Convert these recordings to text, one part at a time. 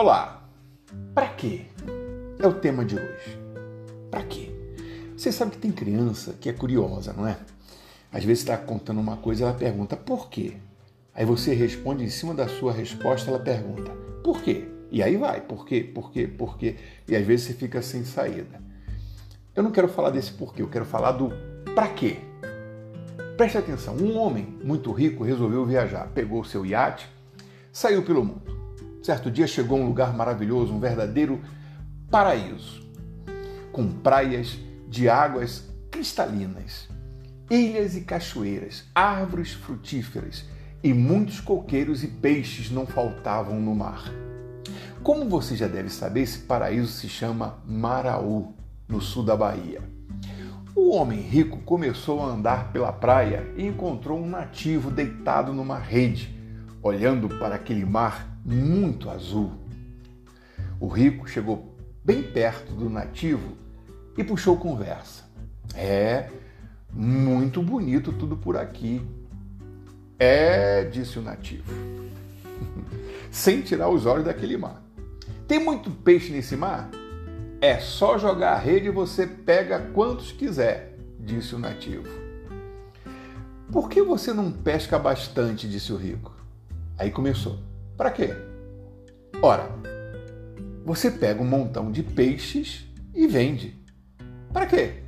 Olá! Para quê? É o tema de hoje. Para quê? Você sabe que tem criança que é curiosa, não é? Às vezes está contando uma coisa ela pergunta por quê? Aí você responde em cima da sua resposta, ela pergunta por quê? E aí vai, por quê, por quê, por quê? E às vezes você fica sem saída. Eu não quero falar desse porquê, eu quero falar do para quê. Preste atenção, um homem muito rico resolveu viajar, pegou seu iate, saiu pelo mundo. Certo dia chegou a um lugar maravilhoso, um verdadeiro paraíso, com praias de águas cristalinas, ilhas e cachoeiras, árvores frutíferas e muitos coqueiros e peixes não faltavam no mar. Como você já deve saber, esse paraíso se chama Maraú, no sul da Bahia. O homem rico começou a andar pela praia e encontrou um nativo deitado numa rede, olhando para aquele mar muito azul. O rico chegou bem perto do nativo e puxou conversa. É muito bonito tudo por aqui. É, disse o nativo, sem tirar os olhos daquele mar. Tem muito peixe nesse mar? É só jogar a rede e você pega quantos quiser, disse o nativo. Por que você não pesca bastante? disse o rico. Aí começou. Para quê? Ora, você pega um montão de peixes e vende. Para quê?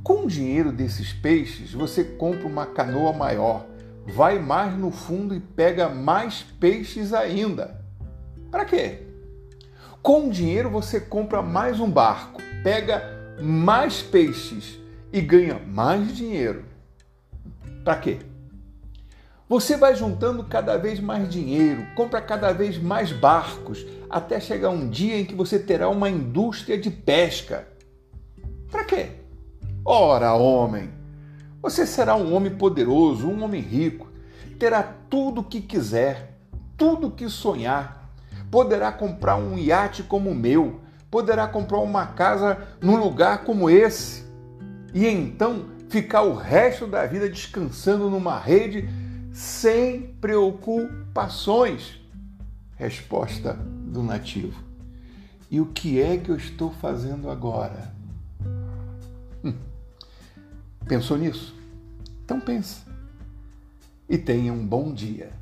Com o dinheiro desses peixes, você compra uma canoa maior, vai mais no fundo e pega mais peixes ainda. Para quê? Com o dinheiro você compra mais um barco, pega mais peixes e ganha mais dinheiro. Para quê? Você vai juntando cada vez mais dinheiro, compra cada vez mais barcos, até chegar um dia em que você terá uma indústria de pesca. Para quê? Ora, homem, você será um homem poderoso, um homem rico, terá tudo o que quiser, tudo o que sonhar. Poderá comprar um iate como o meu, poderá comprar uma casa num lugar como esse. E então ficar o resto da vida descansando numa rede sem preocupações. Resposta do nativo. E o que é que eu estou fazendo agora? Hum. Pensou nisso? Então pensa. E tenha um bom dia.